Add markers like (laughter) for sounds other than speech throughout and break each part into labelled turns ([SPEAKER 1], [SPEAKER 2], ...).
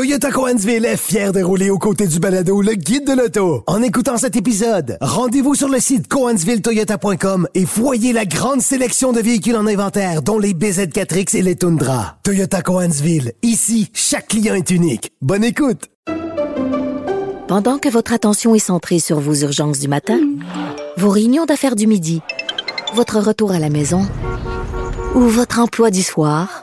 [SPEAKER 1] Toyota Coansville est fier de rouler aux côtés du balado le guide de l'auto. En écoutant cet épisode, rendez-vous sur le site coansvilletoyota.com et voyez la grande sélection de véhicules en inventaire, dont les BZ4X et les Tundra. Toyota Coansville, ici, chaque client est unique. Bonne écoute!
[SPEAKER 2] Pendant que votre attention est centrée sur vos urgences du matin, vos réunions d'affaires du midi, votre retour à la maison ou votre emploi du soir,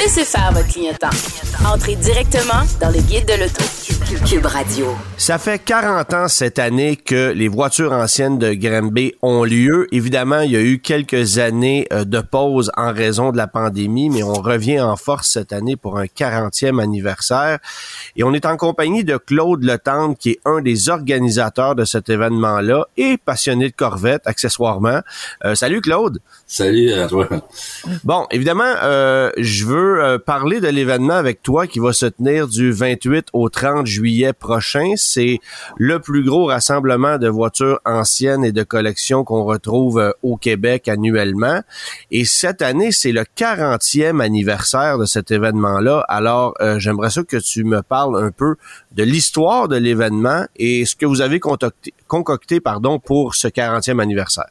[SPEAKER 3] Laissez faire votre clientèle. Entrez directement dans le guide de l'auto. Cube Radio.
[SPEAKER 4] Ça fait 40 ans cette année que les voitures anciennes de Granby ont lieu. Évidemment, il y a eu quelques années euh, de pause en raison de la pandémie, mais on revient en force cette année pour un 40e anniversaire. Et on est en compagnie de Claude Letendre, qui est un des organisateurs de cet événement-là et passionné de Corvette, accessoirement. Euh, salut Claude.
[SPEAKER 5] Salut à toi.
[SPEAKER 4] Bon, évidemment, euh, je veux euh, parler de l'événement avec toi qui va se tenir du 28 au 30 juillet prochain. C'est le plus gros rassemblement de voitures anciennes et de collections qu'on retrouve euh, au Québec annuellement. Et cette année, c'est le 40e anniversaire de cet événement-là. Alors, j'aimerais ça que tu me parles un peu de l'histoire de l'événement et ce que vous avez concocté, pardon, pour ce 40e anniversaire.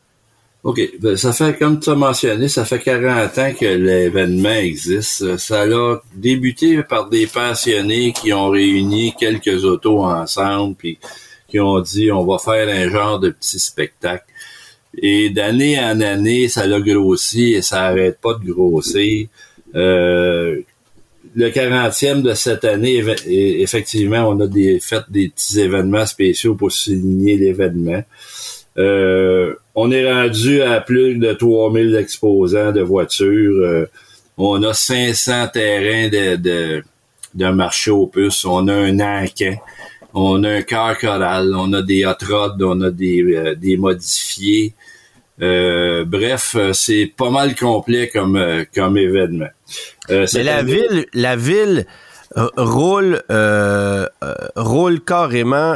[SPEAKER 5] OK. Ben, ça fait, comme tu as mentionné, ça fait 40 ans que l'événement existe. Ça a débuté par des passionnés qui ont réuni quelques autos ensemble, puis qui ont dit on va faire un genre de petit spectacle. Et d'année en année, ça l'a grossi et ça arrête pas de grossir. Euh, le 40e de cette année, effectivement, on a des, fait des petits événements spéciaux pour souligner l'événement. Euh, on est rendu à plus de 3000 exposants de voitures. Euh, on a 500 terrains de, de, de marché aux puces. On a un encan. On a un choral. On a des hot rods. On a des, euh, des modifiés. bref, c'est pas mal complet comme, comme événement.
[SPEAKER 4] Mais la ville, la ville roule, roule carrément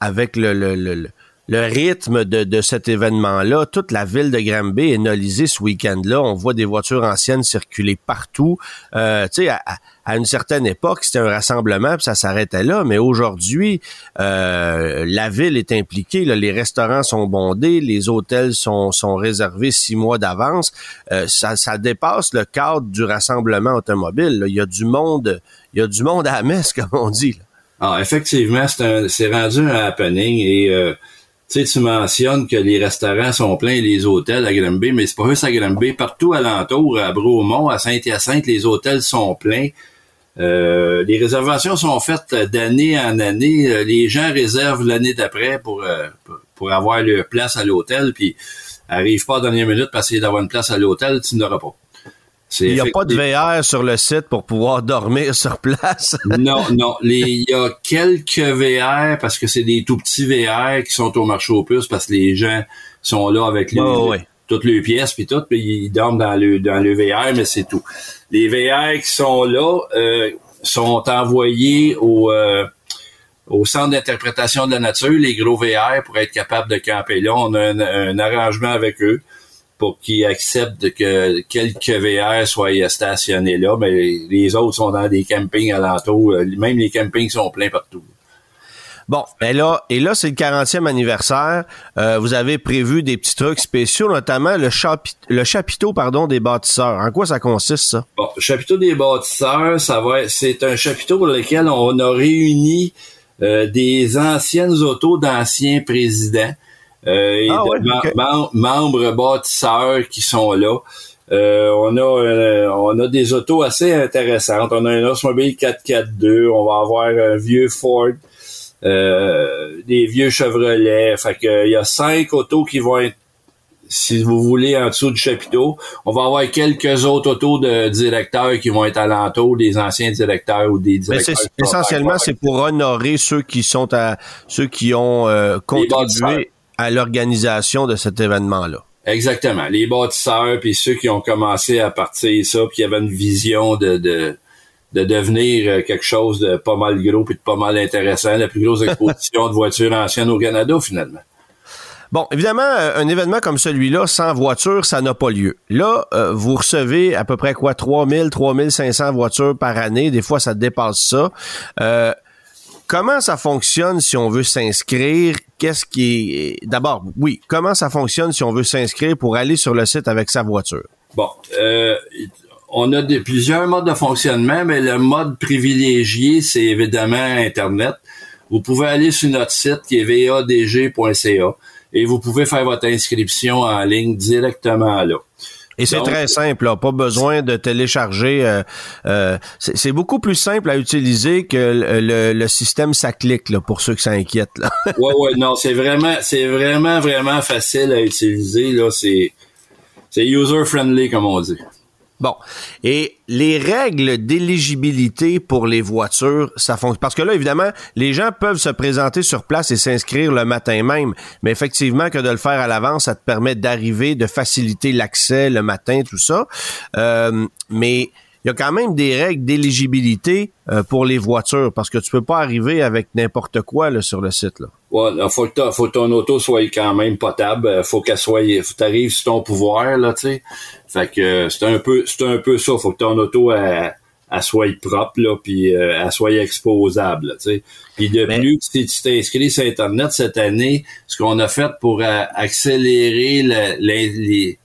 [SPEAKER 4] avec le, le, le le rythme de, de cet événement-là. Toute la ville de Granby est nolisée ce week-end-là. On voit des voitures anciennes circuler partout. Euh, tu sais, à, une certaine époque, c'était un rassemblement, puis ça s'arrêtait là. Mais aujourd'hui, euh, la ville est impliquée. les restaurants sont bondés, les hôtels sont, sont réservés six mois d'avance. Euh, ça, ça dépasse le cadre du rassemblement automobile. Il y a du monde, il y a du monde à la messe, (laughs) comme on dit.
[SPEAKER 5] Ah, effectivement, c'est rendu un happening et euh, tu sais, tu mentionnes que les restaurants sont pleins, les hôtels à Granby, mais c'est pas juste à Granby, partout alentour, à Bromont, à Saint-Hyacinthe, les hôtels sont pleins. Euh, les réservations sont faites d'année en année. Euh, les gens réservent l'année d'après pour, euh, pour avoir leur place à l'hôtel, puis arrive pas à la dernière minute pour essayer d'avoir une place à l'hôtel, tu n'auras pas.
[SPEAKER 4] Il n'y a pas de VR sur le site pour pouvoir dormir (laughs) sur place.
[SPEAKER 5] non, non. Il y a quelques VR parce que c'est des tout petits VR qui sont au marché aux puces parce que les gens sont là avec les, toutes les pièces puis tout, puis ils dorment dans le dans le VR, mais c'est tout. Les VR qui sont là euh, sont envoyés au euh, au centre d'interprétation de la nature, les gros VR, pour être capable de camper là. On a un arrangement avec eux pour qu'ils acceptent que quelques VR soient stationnés là, mais les autres sont dans des campings alentours. Euh, même les campings sont pleins partout.
[SPEAKER 4] Bon, et ben là, et là c'est le 40e anniversaire. Euh, vous avez prévu des petits trucs spéciaux, notamment le, le chapiteau pardon, des bâtisseurs. En quoi ça consiste, ça?
[SPEAKER 5] Bon, le chapiteau des bâtisseurs, ça va c'est un chapiteau pour lequel on a réuni euh, des anciennes autos d'anciens présidents et ah membres bâtisseurs qui sont là. Euh, on a euh, on a des autos assez intéressantes. On a un Oldsmobile 442, on va avoir un vieux Ford, des vieux Chevrolet. Fait que il y a cinq autos qui vont être si vous voulez, en dessous du chapiteau, on va avoir quelques autres autos de directeurs qui vont être alentour, des anciens directeurs ou des directeurs.
[SPEAKER 4] Mais essentiellement, c'est pour honorer ceux qui sont à ceux qui ont euh, contribué à l'organisation de cet événement-là.
[SPEAKER 5] Exactement. Les bâtisseurs, puis ceux qui ont commencé à partir ça, puis qui avaient une vision de, de, de devenir euh, quelque chose de pas mal gros puis de pas mal intéressant, la plus grosse (laughs) exposition de voitures anciennes au Canada, finalement.
[SPEAKER 4] Bon, évidemment, euh, un événement comme celui-là, sans voiture, ça n'a pas lieu. Là, euh, vous recevez à peu près quoi, 3000, 3500 voitures par année. Des fois, ça dépasse ça. comment ça fonctionne si on veut s'inscrire? Qu'est-ce qui est... D'abord, oui, comment ça fonctionne si on veut s'inscrire pour aller sur le site avec sa voiture?
[SPEAKER 5] Bon, euh, on a plusieurs modes de fonctionnement, mais le mode privilégié, c'est évidemment Internet. Vous pouvez aller sur notre site qui est vadg.ca et vous pouvez faire votre inscription en ligne directement là.
[SPEAKER 4] Et c'est très simple, là. pas besoin de télécharger. Euh, euh, c'est beaucoup plus simple à utiliser que le, le, système ça clique là, pour ceux qui s'inquiètent. (laughs)
[SPEAKER 5] Ouais, ouais, non, c'est vraiment, c'est vraiment, vraiment facile à utiliser. Là, c'est, c'est user friendly comme on dit.
[SPEAKER 4] Bon. Et les règles d'éligibilité pour les voitures, ça fonctionne. Parce que là, évidemment, les gens peuvent se présenter sur place et s'inscrire le matin même. Mais effectivement, que de le faire à l'avance, ça te permet d'arriver, de faciliter l'accès le matin, tout ça. Euh, mais il y a quand même des règles d'éligibilité euh, pour les voitures parce que tu peux pas arriver avec n'importe quoi là, sur le site.
[SPEAKER 5] Ouais, faut que, faut ton auto soit quand même potable. Euh, faut qu'elle soit, faut t'arrives sur ton pouvoir là, tu sais. Fait que euh, c'est un peu, c'est un peu ça. Faut que ton auto elle, soit propre là, puis elle soit exposable, tu sais. Puis de plus, si tu t'es inscrit sur internet cette année, ce qu'on a fait pour accélérer les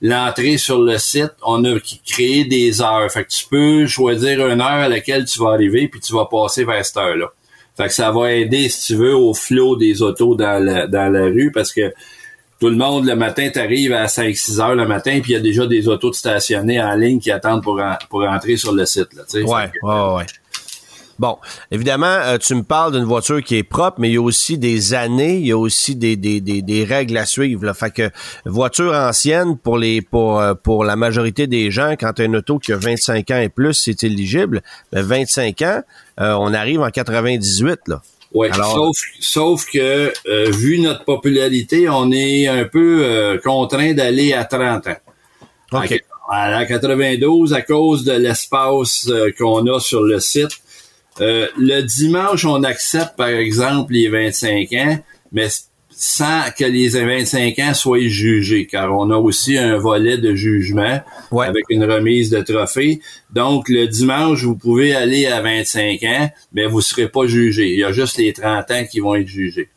[SPEAKER 5] l'entrée sur le site, on a créé des heures. Fait que tu peux choisir une heure à laquelle tu vas arriver, puis tu vas passer vers cette heure-là. Fait que ça va aider, si tu veux, au flot des autos dans la, dans la rue, parce que tout le monde, le matin, t'arrives à 5-6 heures le matin, puis il y a déjà des autos stationnées en ligne qui attendent pour, pour entrer sur le site. Là,
[SPEAKER 4] ouais, ouais, ouais. Bon, évidemment, euh, tu me parles d'une voiture qui est propre, mais il y a aussi des années, il y a aussi des, des, des, des règles à suivre. Là. Fait que voiture ancienne pour les pour, euh, pour la majorité des gens, quand tu as une auto qui a 25 ans et plus, c'est éligible. Mais 25 ans, euh, on arrive en 98 là.
[SPEAKER 5] Oui, sauf, sauf que vu notre popularité, on est un peu contraint d'aller à 30 ans. OK. À 92, à cause de l'espace qu'on a sur le site, euh, le dimanche, on accepte, par exemple, les 25 ans, mais sans que les 25 ans soient jugés, car on a aussi un volet de jugement avec une remise de trophée. Donc, le dimanche, vous pouvez aller à 25 ans, mais vous ne serez pas jugé. Il y a juste les 30 ans qui vont être jugés.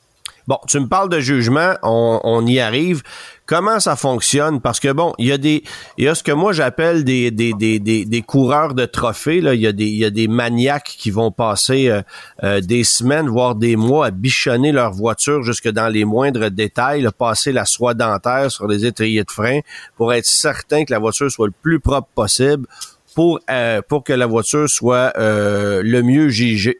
[SPEAKER 4] Bon, tu me parles de jugement, on, on y arrive comment ça fonctionne? Parce que bon, il y a des il y a ce que moi j'appelle des des, des, des, des coureurs de trophées là, il y a des il y a des maniaques qui vont passer euh, euh, des semaines voire des mois à bichonner leur voiture jusque dans les moindres détails, passer la soie dentaire sur les étriers de frein pour être certain que la voiture soit le plus propre possible pour, euh, pour que la voiture soit euh, le mieux jugée,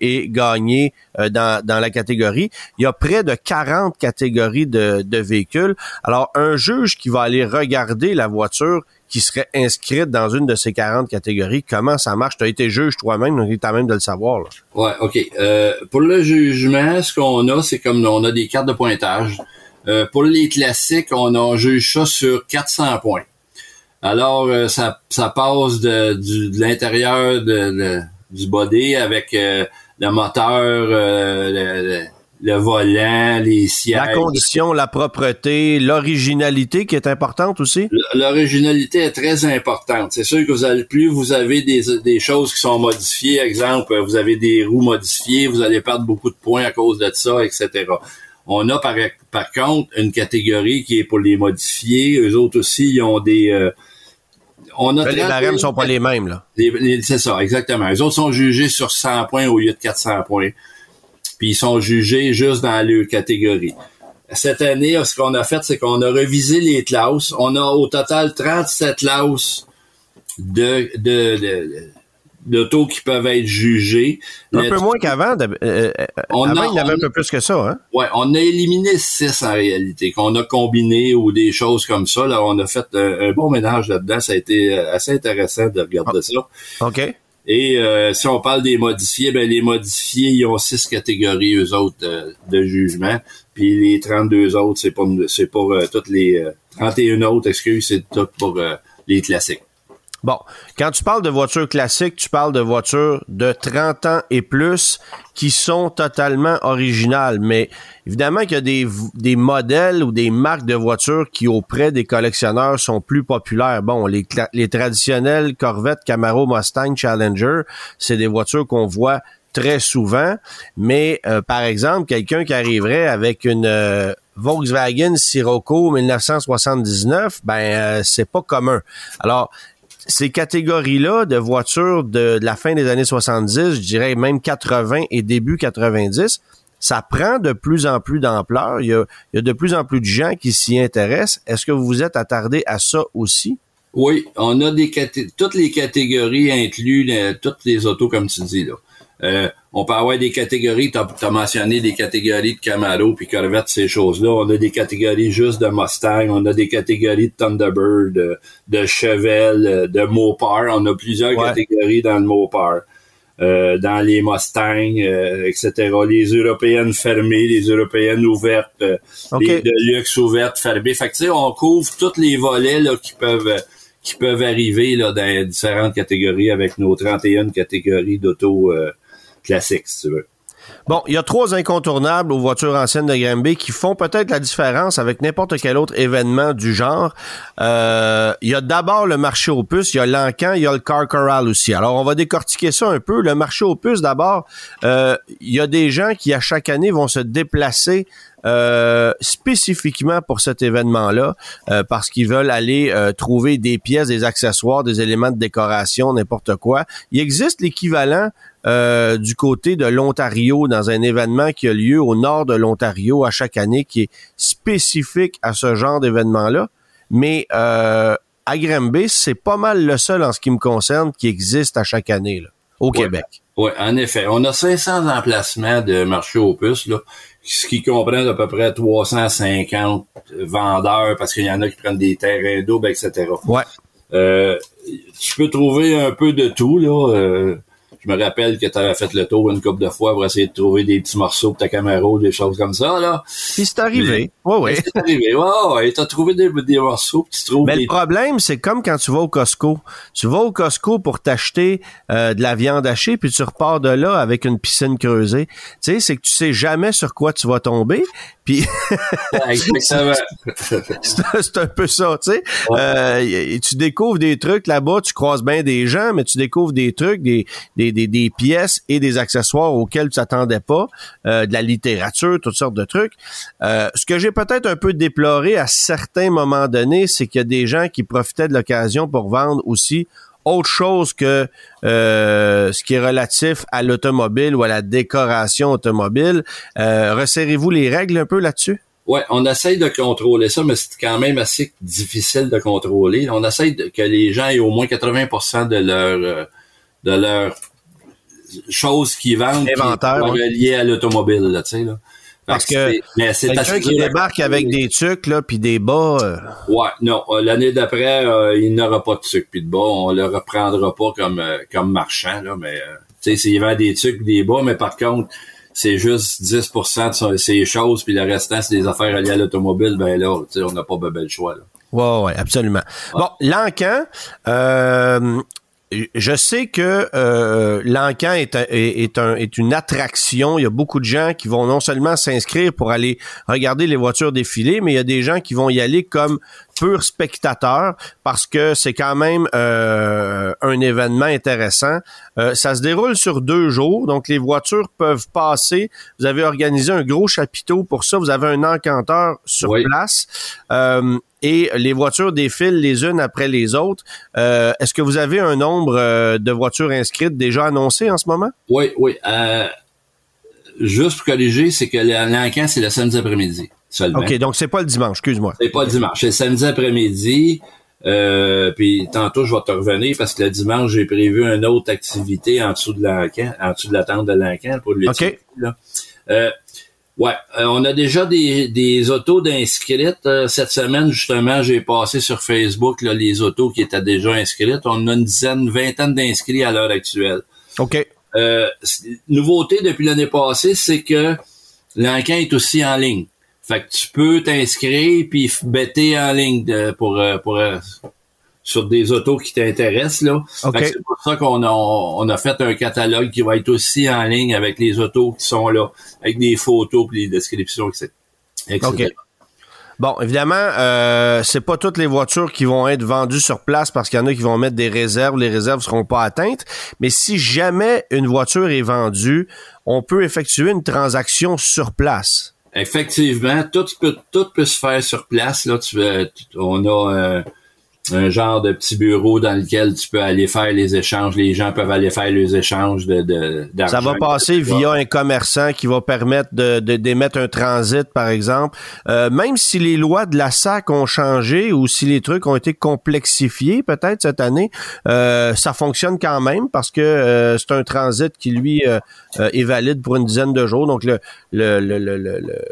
[SPEAKER 4] et gagnée euh, dans, dans la catégorie. Il y a près de 40 catégories de, de véhicules. Alors, un juge qui va aller regarder la voiture qui serait inscrite dans une de ces 40 catégories, comment ça marche? Tu as été juge toi-même, donc tu as même de le savoir. Là.
[SPEAKER 5] Ouais, OK. pour le jugement, ce qu'on a, c'est comme on a des cartes de pointage. pour les classiques, on en juge ça sur 400 points. Alors, euh, ça, ça passe de, de l'intérieur de, du body avec euh, le moteur, euh, le, volant, les sièges.
[SPEAKER 4] La condition, la propreté, l'originalité qui est importante aussi?
[SPEAKER 5] L'originalité est très importante. C'est sûr que vous allez plus vous avez des, des choses qui sont modifiées. Exemple, vous avez des roues modifiées, vous allez perdre beaucoup de points à cause de ça, etc. On a par, par contre une catégorie qui est pour les modifier. Eux autres aussi, ils ont des
[SPEAKER 4] on a les barèmes sont pas les mêmes, là.
[SPEAKER 5] c'est ça, exactement. Les autres sont jugés sur 100 points au lieu de 400 points. Puis ils sont jugés juste dans leur catégorie. Cette année, ce qu'on a fait, c'est qu'on a revisé les classes. On a au total 37 classes de, de, d'autos qui peuvent être jugés.
[SPEAKER 4] Un
[SPEAKER 5] Le-
[SPEAKER 4] peu moins qu'avant. euh, euh,
[SPEAKER 5] On
[SPEAKER 4] avant,
[SPEAKER 5] a-
[SPEAKER 4] il y avait
[SPEAKER 5] on-
[SPEAKER 4] un peu plus que ça. Hein?
[SPEAKER 5] Ouais, on a éliminé six en réalité, qu'on a combiné ou des choses comme ça. Là, on a fait un, un bon ménage là-dedans. Ça a été euh, assez intéressant de regarder ça.
[SPEAKER 4] OK.
[SPEAKER 5] Et euh, si on parle des modifiés, ben les modifiés, ils ont six catégories eux autres euh, de jugement. Puis les 32 autres, c'est pas c'est pour toutes les euh, 31 autres, excuse, c'est tout pour les classiques.
[SPEAKER 4] Bon, quand tu parles de voitures classiques, tu parles de voitures de 30 ans et plus qui sont totalement originales. Mais évidemment qu'il y a des, des modèles ou des marques de voitures qui, auprès des collectionneurs, sont plus populaires. Bon, les, les traditionnels Corvette, Camaro, Mustang, Challenger, c'est des voitures qu'on voit très souvent. Mais, euh, par exemple, quelqu'un qui arriverait avec une... euh, Volkswagen Sirocco 1979, ben euh, c'est pas commun. Alors, ces catégories-là de voitures de, la fin des années 70, je dirais même 80 et début 90, ça prend de plus en plus d'ampleur. Il y a, il y a de plus en plus de gens qui s'y intéressent. Est-ce que vous vous êtes attardé à ça aussi?
[SPEAKER 5] Oui, on a des toutes les catégories incluent euh, toutes les autos comme tu dis là. Euh, on peut avoir des catégories, tu as, mentionné des catégories de Camaro puis Corvette, ces choses-là. On a des catégories juste de Mustang, on a des catégories de Thunderbird, de, de Chevelle, de Mopar. On a plusieurs
[SPEAKER 4] Ouais.
[SPEAKER 5] catégories dans le Mopar. Euh, dans les Mustangs, euh, etc. Les européennes fermées, les européennes ouvertes, euh, les de luxe ouvertes, fermées. Fait que tu sais, on couvre tous les volets là, qui peuvent qui peuvent arriver là, dans différentes catégories avec nos 31 catégories d'auto euh, classiques, si tu veux.
[SPEAKER 4] Bon, il y a trois incontournables aux voitures anciennes de Granby qui font peut-être la différence avec n'importe quel autre événement du genre. Euh, il y a d'abord le marché aux puces, il y a l'encan, il y a le car corral aussi. Alors, on va décortiquer ça un peu. Le marché aux puces, d'abord, euh, il y a des gens qui, à chaque année, vont se déplacer euh, spécifiquement pour cet événement-là, euh, parce qu'ils veulent aller euh, trouver des pièces, des accessoires, des éléments de décoration, n'importe quoi. Il existe l'équivalent euh, du côté de l'Ontario dans un événement qui a lieu au nord de l'Ontario à chaque année, qui est spécifique à ce genre d'événement-là. Mais euh, à Granby, c'est pas mal le seul en ce qui me concerne qui existe à chaque année là, au
[SPEAKER 5] Ouais.
[SPEAKER 4] Québec.
[SPEAKER 5] Oui, en effet. On a 500 emplacements de marché aux puces, là, ce qui comprend à peu près 350 vendeurs, parce qu'il y en a qui prennent des terrains doubles, etc.
[SPEAKER 4] Ouais.
[SPEAKER 5] Euh, tu peux trouver un peu de tout, là. Euh, je me rappelle que tu avais fait le tour une couple de fois pour essayer de trouver des petits morceaux pour ta Camaro, des choses comme ça, là.
[SPEAKER 4] Puis c'est arrivé. Ouais, ouais.
[SPEAKER 5] C'est arrivé. Ouais, ouais, t'as trouvé des, des morceaux, puis tu trouves
[SPEAKER 4] Mais
[SPEAKER 5] des...
[SPEAKER 4] le problème, c'est comme quand tu vas au Costco. Tu vas au Costco pour t'acheter euh, de la viande hachée, puis tu repars de là avec une piscine creusée. Tu sais, c'est que tu sais jamais sur quoi tu vas tomber. Puis (laughs)
[SPEAKER 5] Exactement.
[SPEAKER 4] c'est un- peu ça, tu sais. Euh, tu découvres des trucs là-bas, tu croises bien des gens, mais tu découvres des trucs, des, des, des, des pièces et des accessoires auxquels tu t'attendais pas, euh, de la littérature, toutes sortes de trucs. Euh, ce que j'ai peut-être un peu déploré à certains moments donnés, c'est qu'il y a des gens qui profitaient de l'occasion pour vendre aussi autre chose que euh, ce qui est relatif à l'automobile ou à la décoration automobile. Euh, resserrez-vous les règles un peu là-dessus?
[SPEAKER 5] Ouais, on essaye de contrôler ça, mais c'est quand même assez difficile de contrôler. On essaye que les gens aient au moins 80% de leur euh, de leur choses qu'ils vendent qui sont reliées à l'automobile, là, tu sais là.
[SPEAKER 4] Parce que
[SPEAKER 5] c'est- mais c'est
[SPEAKER 4] Quelqu'un qui débarque avec des trucs là puis des bas. euh,
[SPEAKER 5] Ouais, non, euh, l'année d'après, euh, il n'aura pas de sucre puis de bas, on le reprendra pas comme euh, comme marchand là, mais tu sais, s'il vend des trucs des bas, mais par contre, c'est juste 10% de son- ces choses puis le restant c'est des affaires reliées à l'automobile, ben là, tu sais, on n'a pas ben, ben le choix là.
[SPEAKER 4] Ouais, ouais, absolument. Bon, l'encan, euh, je sais que euh, l'encan est, est, est un, est une attraction. Il y a beaucoup de gens qui vont non seulement s'inscrire pour aller regarder les voitures défiler, mais il y a des gens qui vont y aller comme purs spectateurs parce que c'est quand même euh, un événement intéressant. Euh, ça se déroule sur deux jours, donc les voitures peuvent passer. Vous avez organisé un gros chapiteau pour ça. Vous avez un encanteur sur
[SPEAKER 5] Oui.
[SPEAKER 4] place. Et les voitures défilent les unes après les autres. Euh, Est-ce que vous avez un nombre euh, de voitures inscrites déjà annoncé en ce moment?
[SPEAKER 5] Oui, oui. Euh, juste pour corriger, c'est que l'encan, c'est le samedi après-midi seulement.
[SPEAKER 4] OK, donc c'est pas le dimanche, excuse-moi.
[SPEAKER 5] C'est pas le dimanche, c'est le samedi après-midi. Euh, puis tantôt, je vais te revenir parce que le dimanche, j'ai prévu une autre activité en dessous de l'encan, en dessous de la tente de l'encan pour le
[SPEAKER 4] OK.
[SPEAKER 5] là. Ouais, euh, on a déjà des, des autos d'inscrites. Euh, cette semaine, justement, j'ai passé sur Facebook là, les autos qui étaient déjà inscrites. On a une dizaine, une vingtaine d'inscrits à l'heure actuelle.
[SPEAKER 4] OK.
[SPEAKER 5] Euh, nouveauté depuis l'année passée, c'est que l'encan est aussi en ligne. Fait que tu peux t'inscrire puis bêter en ligne de- pour euh, pour euh, sur des autos qui t'intéressent là. C'est pour ça qu'on a on a fait un catalogue qui va être aussi en ligne avec les autos qui sont là, avec des photos puis des descriptions, etc. etc.
[SPEAKER 4] OK. Bon, évidemment, euh, c'est pas toutes les voitures qui vont être vendues sur place parce qu'il y en a qui vont mettre des réserves. Les réserves seront pas atteintes. Mais si jamais une voiture est vendue, on peut effectuer une transaction sur place.
[SPEAKER 5] Effectivement, tout peut, tout peut se faire sur place. Là, tu, euh, tu- on a euh, un genre de petit bureau dans lequel tu peux aller faire les échanges. Les gens peuvent aller faire les échanges de, de d'argent.
[SPEAKER 4] Ça va passer via un commerçant qui va permettre de, de d'émettre un transit, par exemple. Euh, même si les lois de la SAC ont changé ou si les trucs ont été complexifiés peut-être cette année, euh, ça fonctionne quand même parce que euh, c'est un transit qui, lui, euh, euh, est valide pour une dizaine de jours. Donc, le, le, le, le, le- le-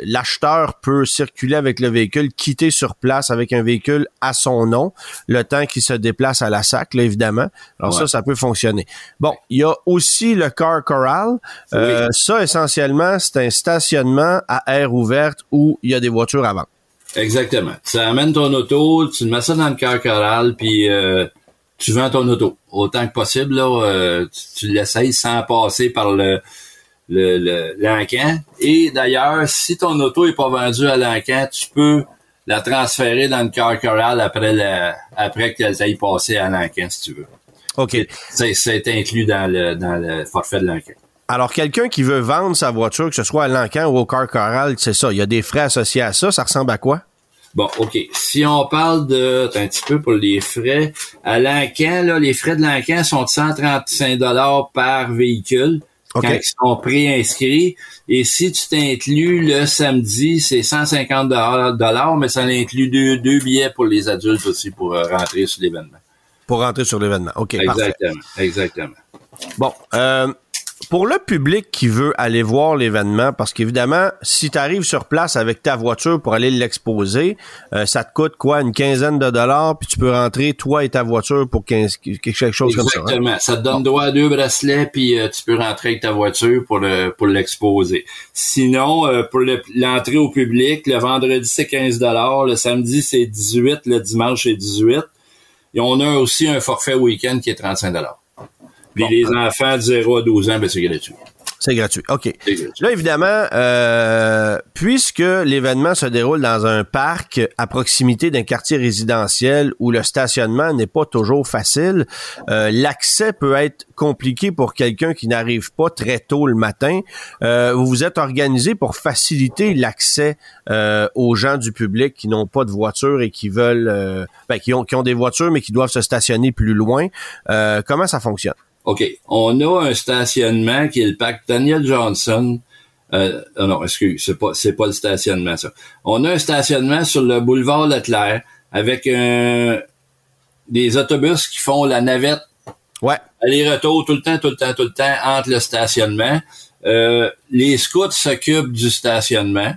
[SPEAKER 4] l'acheteur peut circuler avec le véhicule, quitter sur place avec un véhicule à son nom, le temps qu'il se déplace à la SAC, là, évidemment. Alors
[SPEAKER 5] Ouais.
[SPEAKER 4] ça, ça peut fonctionner. Bon, il y a aussi le car corral. Euh, Ça, essentiellement, c'est un stationnement à air ouverte où il y a des voitures à vendre.
[SPEAKER 5] Exactement. Tu amènes ton auto, tu mets ça dans le cœur choral, puis euh, tu vends ton auto. Autant que possible, là, euh, tu, tu l'essayes sans passer par le le, le- l'encan. Et d'ailleurs, si ton auto est pas vendue à l'encan, tu peux la transférer dans le cœur choral après la, après qu'elle aille passer à l'encan, si tu veux.
[SPEAKER 4] OK.
[SPEAKER 5] C'est, c'est inclus dans le, dans le forfait de l'encan.
[SPEAKER 4] Alors, quelqu'un qui veut vendre sa voiture, que ce soit à l'encan ou au car corral, c'est ça. Il y a des frais associés à ça. Ça ressemble à quoi?
[SPEAKER 5] Bon, OK. Si on parle de un petit peu pour les frais, à l'encan, là, les frais de l'encan sont de 135 dollars par véhicule
[SPEAKER 4] OK.
[SPEAKER 5] quand ils sont préinscrits. Et si tu t'inclus le samedi, c'est 150 dollars, mais ça inclut deux, deux billets pour les adultes aussi pour euh, rentrer sur l'événement.
[SPEAKER 4] Pour rentrer sur l'événement. OK, parfait.
[SPEAKER 5] Exactement, exactement.
[SPEAKER 4] Bon, euh, pour le public qui veut aller voir l'événement, parce qu'évidemment, si tu arrives sur place avec ta voiture pour aller l'exposer, euh, ça te coûte quoi, une quinzaine de dollars, puis tu peux rentrer toi et ta voiture pour 15, quelque chose comme ça. hein?
[SPEAKER 5] Exactement. Ça te donne droit à deux bracelets, puis euh, tu peux rentrer avec ta voiture pour le pour l'exposer. Sinon, euh, pour le- l'entrée au public, le vendredi c'est 15 le samedi c'est 18, le dimanche c'est 18. Et on a aussi un forfait week-end qui est 35 Puis les enfants de 0 à 12 ans, ben c'est gratuit.
[SPEAKER 4] C'est gratuit. OK.
[SPEAKER 5] Gratuit.
[SPEAKER 4] Là, évidemment, euh, puisque l'événement se déroule dans un parc à proximité d'un quartier résidentiel où le stationnement n'est pas toujours facile, euh, l'accès peut être compliqué pour quelqu'un qui n'arrive pas très tôt le matin. Euh, vous vous êtes organisé pour faciliter l'accès euh, aux gens du public qui n'ont pas de voiture et qui veulent, euh, ben, qui ont qui ont des voitures mais qui doivent se stationner plus loin. Euh, comment ça fonctionne?
[SPEAKER 5] OK. On a un stationnement qui est le parc Daniel Johnson. Euh, euh, non, excuse, c'est pas, c'est pas le stationnement, ça. On a un stationnement sur le boulevard Leclerc avec un, des autobus qui font la navette
[SPEAKER 4] Ouais.
[SPEAKER 5] aller-retour tout le temps, tout le temps, tout le temps entre le stationnement. Euh, les scouts s'occupent du stationnement.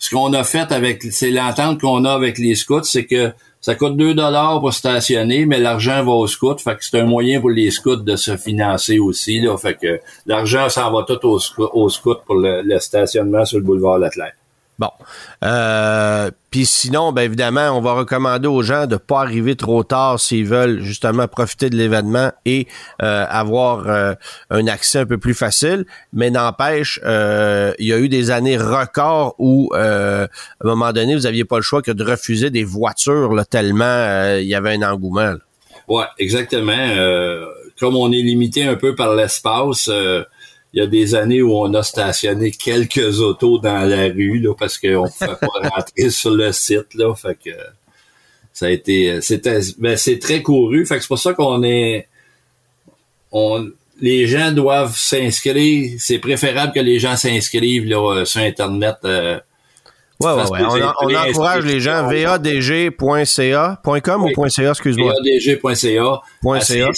[SPEAKER 5] Ce qu'on a fait avec, c'est l'entente qu'on a avec les scouts, c'est que ça coûte 2 dollars pour stationner, mais l'argent va aux scouts. Fait que c'est un moyen pour les scouts de se financer aussi. Là. Fait que l'argent s'en va tout aux, aux scouts pour le, stationnement sur le boulevard Leclerc.
[SPEAKER 4] Bon. Euh, Puis sinon, ben évidemment, on va recommander aux gens de pas arriver trop tard s'ils veulent justement profiter de l'événement et euh, avoir euh, un accès un peu plus facile. Mais n'empêche, euh, il y a eu des années records où, euh, à un moment donné, vous aviez pas le choix que de refuser des voitures là, tellement euh, il y avait un engouement. là.
[SPEAKER 5] Ouais, exactement. Comme on est limité un peu par l'espace, il y a des années où on a stationné quelques autos dans la rue là, parce qu'on ne pouvait pas (laughs) rentrer sur le site. Là, fait que ça a été. C'était. Ben, c'est très couru. Fait que c'est pour ça qu'on est. On, les gens doivent s'inscrire. C'est préférable que les gens s'inscrivent là, sur Internet. euh,
[SPEAKER 4] Ouais, ouais, ouais. On, on encourage les gens. vadg.ca.com ou .ca, excuse-moi.
[SPEAKER 5] vadg.ca.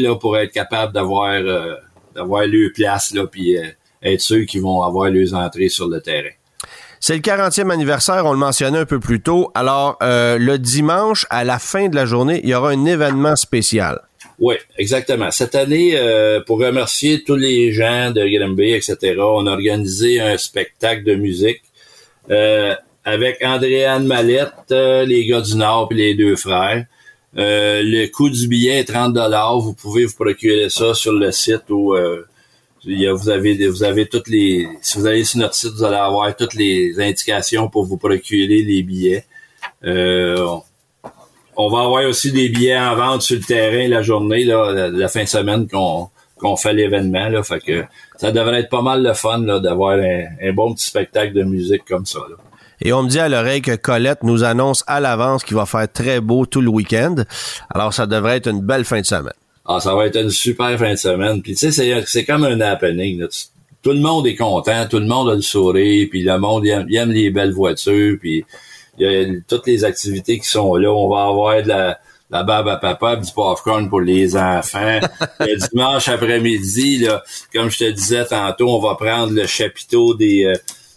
[SPEAKER 5] là, pour être capable d'avoir euh, d'avoir leur place, là, puis euh, être ceux qui vont avoir leurs entrées sur le terrain.
[SPEAKER 4] C'est le 40e anniversaire, on le mentionnait un peu plus tôt. Alors, euh, le dimanche, à la fin de la journée, il y aura un événement spécial.
[SPEAKER 5] Oui, exactement. Cette année, euh, pour remercier tous les gens de Granby, etc., on a organisé un spectacle de musique euh, avec Andréane Mallette, les gars du Nord et les deux frères. Le coût du billet est 30 dollars. Vous pouvez vous procurer ça sur le site ou vous avez vous avez toutes les si vous allez sur notre site vous allez avoir toutes les indications pour vous procurer les billets euh, on va avoir aussi des billets en vente sur le terrain la journée là la, fin de semaine qu'on qu'on fait l'événement là fait que ça devrait être pas mal le fun là d'avoir un, bon petit spectacle de musique comme ça là.
[SPEAKER 4] Et on me dit à l'oreille que Colette nous annonce à l'avance qu'il va faire très beau tout le week-end. Alors, ça devrait être une belle fin de semaine.
[SPEAKER 5] Ah, ça va être une super fin de semaine. Puis tu sais, c'est, comme un happening. Tout le monde est content, tout le monde a le sourire, puis le monde aime, les belles voitures, puis il y a toutes les activités qui sont là. On va avoir de la, la barbe à papa, du popcorn pour les enfants. (laughs) le dimanche après-midi, là, comme je te disais tantôt, on va prendre le chapiteau des euh,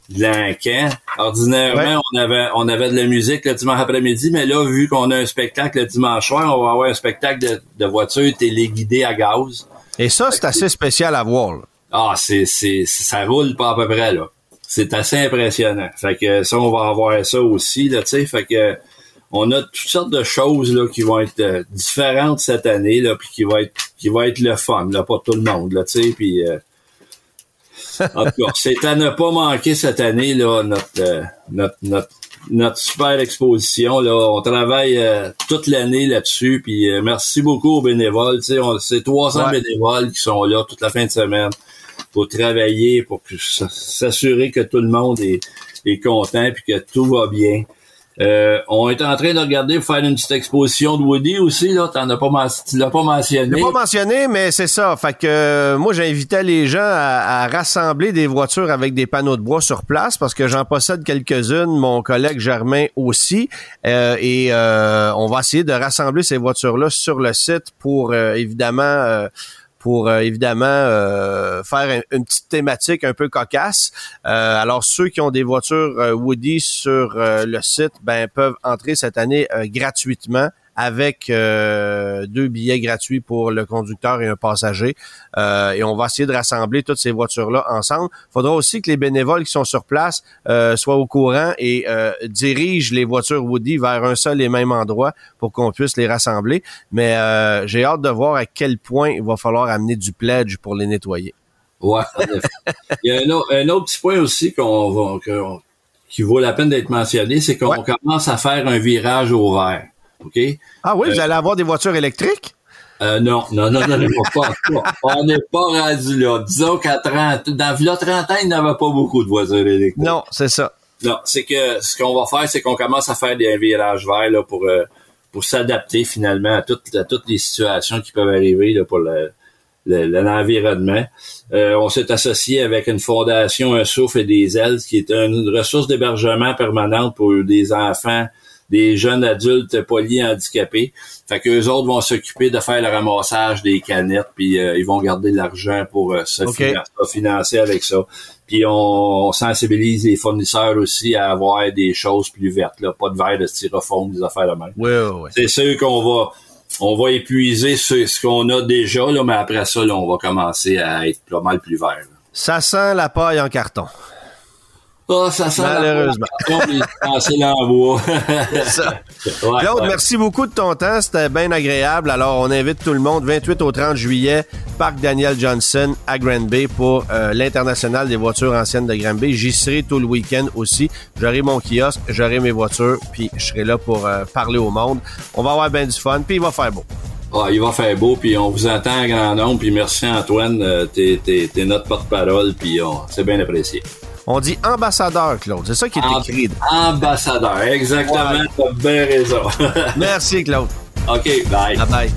[SPEAKER 5] de Ordinairement, on avait on avait de la musique le dimanche après-midi, mais là, vu qu'on a un spectacle le dimanche soir, on va avoir un spectacle de, de voitures téléguidées à gaz.
[SPEAKER 4] Et ça, c'est assez spécial à voir.
[SPEAKER 5] Ah, c'est, c'est, ça roule pas à peu près, là. C'est assez impressionnant. Fait que ça, on va avoir ça aussi, là, tu sais. Fait que on a toutes sortes de choses là qui vont être euh, différentes cette année là puis qui va être qui va être le fun là pour tout le monde là tu sais puis euh, en tout cas, c'est à ne pas manquer cette année, là, notre, euh, notre, notre, notre, super exposition. Là. On travaille euh, toute l'année là-dessus. Puis euh, merci beaucoup aux bénévoles. C'est 300 bénévoles qui sont là toute la fin de semaine pour travailler, pour s'assurer que tout le monde est, est content puis que tout va bien. Euh, on est en train de regarder faire une petite exposition de Woody aussi, là. T'en as pas, tu l'as pas mentionné.
[SPEAKER 4] pas mentionné, mais c'est ça. Fait que euh, moi, j'invitais les gens à, rassembler des voitures avec des panneaux de bois sur place parce que j'en possède quelques-unes, mon collègue Germain aussi. Euh, et on va essayer de rassembler ces voitures-là sur le site pour évidemment pour euh, évidemment euh, faire une petite thématique un peu cocasse. Euh, alors ceux qui ont des voitures Woody sur le site, ben peuvent entrer cette année gratuitement avec euh, deux billets gratuits pour le conducteur et un passager. Euh, et on va essayer de rassembler toutes ces voitures-là ensemble. Il faudra aussi que les bénévoles qui sont sur place euh, soient au courant et dirigent les voitures Woody vers un seul et même endroit pour qu'on puisse les rassembler. Mais j'ai hâte de voir à quel point il va falloir amener du pledge pour les nettoyer.
[SPEAKER 5] Ouais, Il y a un autre, petit point aussi qu'on va, qui vaut la peine d'être mentionné, c'est qu'on commence à faire un virage au vert. OK?
[SPEAKER 4] Ah oui, vous euh, allez avoir des voitures électriques?
[SPEAKER 5] Euh, non, non, non, non, non pas, on n'est pas rendu là. Disons qu'à 30, dans le 30 ans, il n'y avait pas beaucoup de voitures électriques.
[SPEAKER 4] Non, c'est ça.
[SPEAKER 5] Non, c'est que ce qu'on va faire, c'est qu'on commence à faire des virages verts là, pour, euh, pour s'adapter finalement à toutes, à toutes les situations qui peuvent arriver là, pour le, l'environnement. Euh, on s'est associé avec une fondation Un souffle et des ailes, qui est une ressource d'hébergement permanente pour des enfants des jeunes adultes polyhandicapés. Fait que autres vont s'occuper de faire le ramassage des canettes, puis euh, ils vont garder de l'argent pour euh, se, financer, avec ça. Puis on, sensibilise les fournisseurs aussi à avoir des choses plus vertes, là, pas de verre de styrofoam, des affaires de même.
[SPEAKER 4] Oui, oui,
[SPEAKER 5] C'est sûr qu'on va on va épuiser ce, qu'on a déjà, là, mais après ça, là, on va commencer à être pas mal plus vert.
[SPEAKER 4] Ça sent la paille en carton.
[SPEAKER 5] Oh, ça sent
[SPEAKER 4] Malheureusement. Claude, merci beaucoup de ton temps. C'était bien agréable. Alors, on invite tout le monde 28 au 30 juillet, Parc Daniel Johnson à Granby pour euh, l'International des voitures anciennes de Granby. J'y serai tout le week-end aussi. J'aurai mon kiosque, j'aurai mes voitures, puis je serai là pour euh, parler au monde. On va avoir bien du fun, puis il va faire beau.
[SPEAKER 5] Ah, il va faire beau, puis on vous entend en grand nombre, puis merci Antoine, euh, t'es, notre porte-parole, puis c'est bien apprécié.
[SPEAKER 4] On dit ambassadeur, Claude. C'est ça qui est écrit.
[SPEAKER 5] Ambassadeur, exactement. T'as bien raison. (laughs)
[SPEAKER 4] Merci, Claude.
[SPEAKER 5] OK, bye.
[SPEAKER 4] Bye bye.